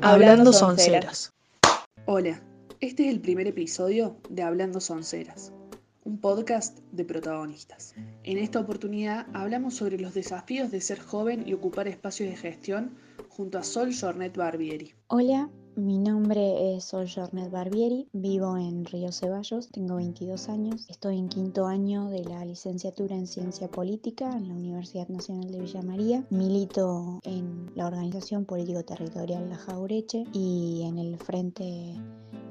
Hablando Sonceras. Hola, este es el primer episodio de Hablando Sonceras, un podcast de protagonistas. En esta oportunidad hablamos sobre los desafíos de ser joven y ocupar espacios de gestión junto a Sol Jornet Barbieri. Hola, mi nombre es Sol Jornet Barbieri, vivo en Río Ceballos, tengo 22 años, estoy en quinto año de la licenciatura en Ciencia Política en la Universidad Nacional de Villa María, milito en la organización político-territorial La Jaureche y en el Frente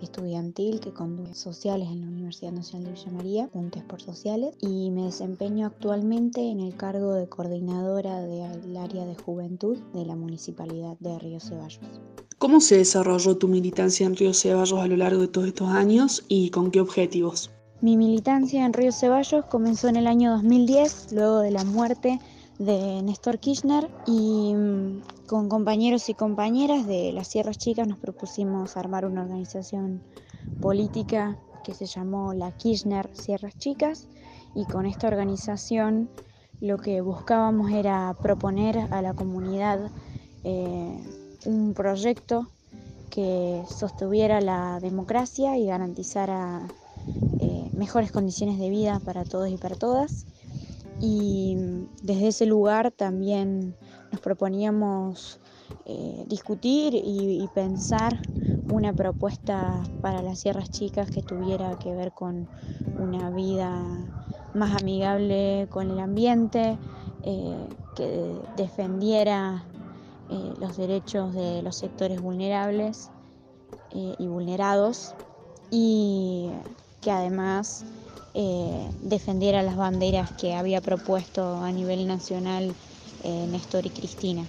estudiantil que conduce sociales en la Universidad Nacional de Villa María, Puntes por Sociales, y me desempeño actualmente en el cargo de coordinadora del área de juventud de la Municipalidad de Río Ceballos. ¿Cómo se desarrolló tu militancia en Río Ceballos a lo largo de todos estos años y con qué objetivos? Mi militancia en Río Ceballos comenzó en el año 2010, luego de la muerte de Néstor Kirchner y mm, con compañeros y compañeras de las Sierras Chicas nos propusimos armar una organización política que se llamó la Kirchner Sierras Chicas y con esta organización lo que buscábamos era proponer a la comunidad eh, un proyecto que sostuviera la democracia y garantizara eh, mejores condiciones de vida para todos y para todas. Y desde ese lugar también nos proponíamos eh, discutir y, pensar una propuesta para las sierras chicas que tuviera que ver con una vida más amigable con el ambiente, eh, que defendiera eh, los derechos de los sectores vulnerables y vulnerados y que además defendiera las banderas que había propuesto a nivel nacional Néstor y Cristina.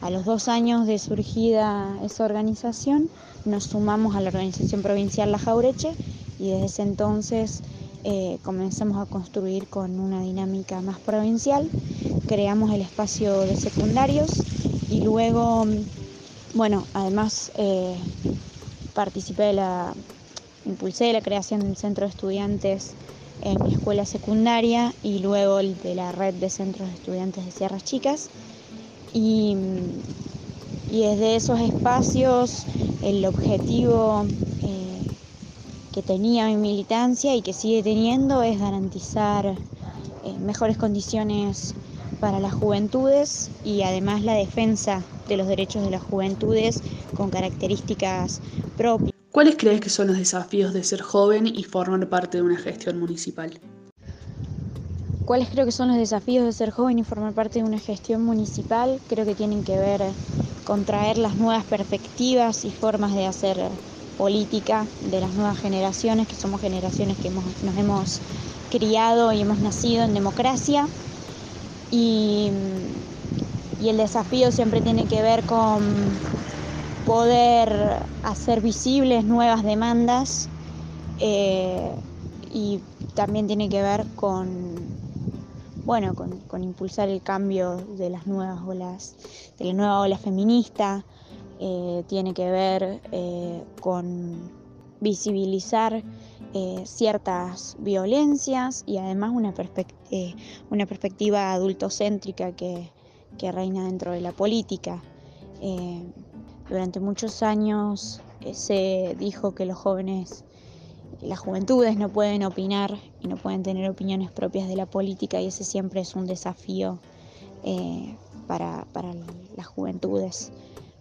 A los dos años de surgida esa organización, nos sumamos a la organización provincial La Jaureche y desde ese entonces eh, comenzamos a construir con una dinámica más provincial. Creamos el espacio de secundarios y luego, bueno, además eh, participé de la, impulsé la creación del centro de estudiantes en mi escuela secundaria y luego el de la red de centros de estudiantes de Sierras Chicas. Y, desde esos espacios el objetivo eh, que tenía mi militancia y que sigue teniendo es garantizar eh, mejores condiciones para las juventudes y además la defensa de los derechos de las juventudes con características propias. ¿Cuáles crees que son los desafíos de ser joven y formar parte de una gestión municipal? ¿Cuáles creo que son los desafíos de ser joven y formar parte de una gestión municipal? Creo que tienen que ver con traer las nuevas perspectivas y formas de hacer política de las nuevas generaciones, que somos generaciones que nos hemos criado y hemos nacido en democracia. Y, el desafío siempre tiene que ver con poder hacer visibles nuevas demandas eh, y también tiene que ver con, bueno, con, impulsar el cambio de las nuevas olas, de la nueva ola feminista, eh, tiene que ver eh, con visibilizar ciertas violencias y además una, perspectiva adultocéntrica que, reina dentro de la política. Durante muchos años eh, se dijo que los jóvenes, las juventudes no pueden opinar y no pueden tener opiniones propias de la política y ese siempre es un desafío eh, para, las juventudes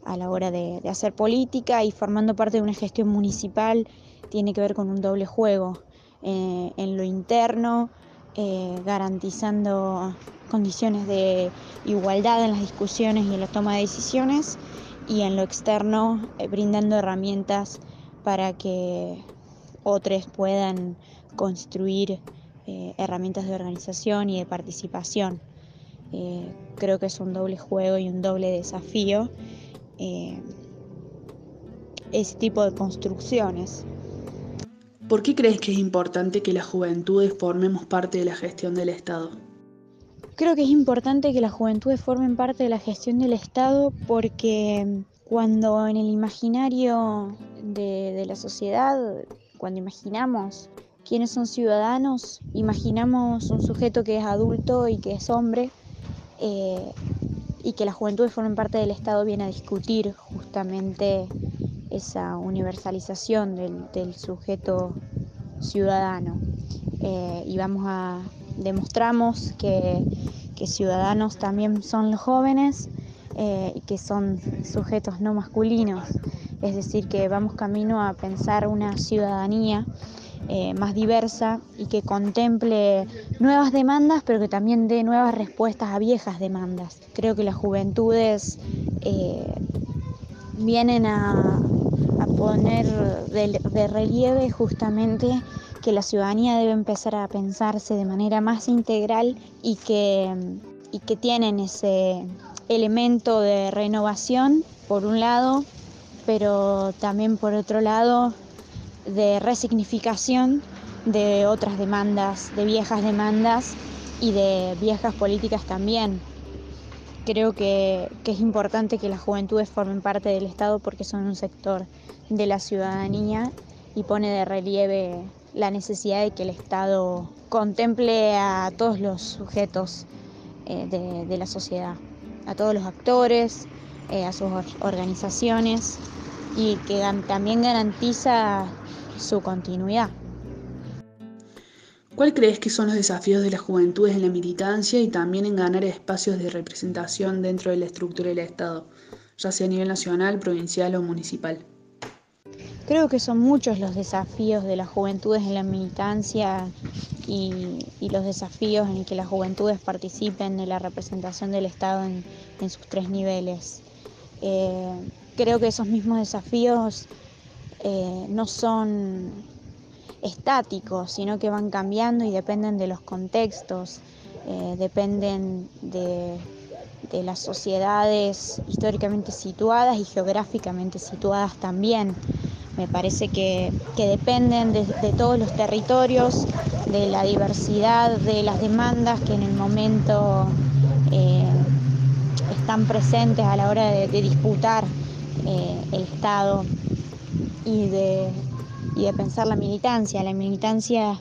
a la hora de, hacer política y formando parte de una gestión municipal tiene que ver con un doble juego eh, en lo interno, garantizando condiciones de igualdad en las discusiones y en la toma de decisiones y en lo externo eh, brindando herramientas para que otros puedan construir eh, herramientas de organización y de participación. Eh, creo que es un doble juego y un doble desafío ese tipo de construcciones. ¿Por qué crees que es importante que las juventudes formemos parte de la gestión del Estado? Creo que es importante que las juventudes formen parte de la gestión del Estado porque cuando en el imaginario de, la sociedad, cuando imaginamos quiénes son ciudadanos, imaginamos un sujeto que es adulto y que es hombre, eh, y que la juventud formen parte del Estado viene a discutir justamente esa universalización del, sujeto ciudadano. Eh, y vamos a demostramos que, ciudadanos también son los jóvenes eh, y que son sujetos no masculinos. Es decir, que vamos camino a pensar una ciudadanía eh, más diversa y que contemple nuevas demandas, pero que también dé nuevas respuestas a viejas demandas. Creo que las juventudes eh, vienen a, poner de, relieve justamente que la ciudadanía debe empezar a pensarse de manera más integral y que, y que tienen ese elemento de renovación, por un lado, pero también por otro lado de resignificación de otras demandas, de viejas demandas y de viejas políticas también. Creo que, es importante que las juventudes formen parte del Estado porque son un sector de la ciudadanía y pone de relieve la necesidad de que el Estado contemple a todos los sujetos eh, de, la sociedad, a todos los actores, eh, a sus organizaciones y que también garantiza su continuidad. ¿Cuál crees que son los desafíos de las juventudes en la militancia y también en ganar espacios de representación dentro de la estructura del Estado, ya sea a nivel nacional, provincial o municipal? Creo que son muchos los desafíos de las juventudes en la militancia y, los desafíos en que las juventudes participen de la representación del Estado en, sus tres niveles. Eh, creo que esos mismos desafíos eh, no son estáticos, sino que van cambiando y dependen de los contextos, eh, dependen de, las sociedades históricamente situadas y geográficamente situadas también. Me parece que, dependen de, todos los territorios, de la diversidad de las demandas que en el momento eh, están presentes a la hora de, disputar el Estado y de, de pensar la militancia. La militancia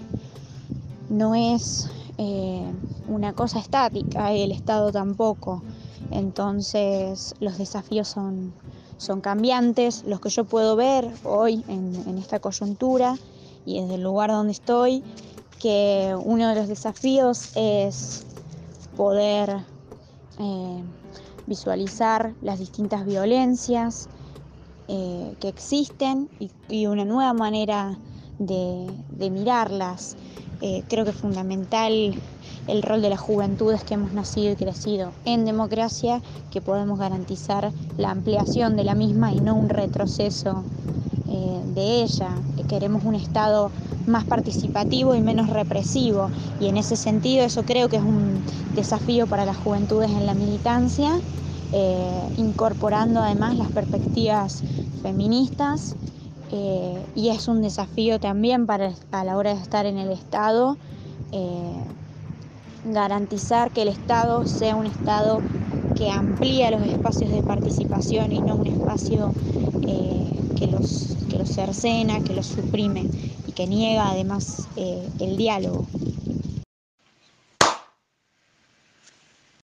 no es eh, una cosa estática, el Estado tampoco. Entonces los desafíos son, son cambiantes, los que yo puedo ver hoy en, esta coyuntura y desde el lugar donde estoy, que uno de los desafíos es poder eh, visualizar las distintas violencias, eh, que existen y, una nueva manera de, mirarlas. Eh, creo que fundamental el rol de las juventudes que hemos nacido y crecido en democracia, que podemos garantizar la ampliación de la misma y no un retroceso eh, de ella. Queremos un Estado más participativo y menos represivo. Y en ese sentido eso creo que es un desafío para las juventudes en la militancia eh, incorporando además las perspectivas feministas eh, y es un desafío también para a la hora de estar en el Estado eh, garantizar que el Estado sea un Estado que amplía los espacios de participación y no un espacio que, los, que los cercena, que los suprime y que niega además el diálogo.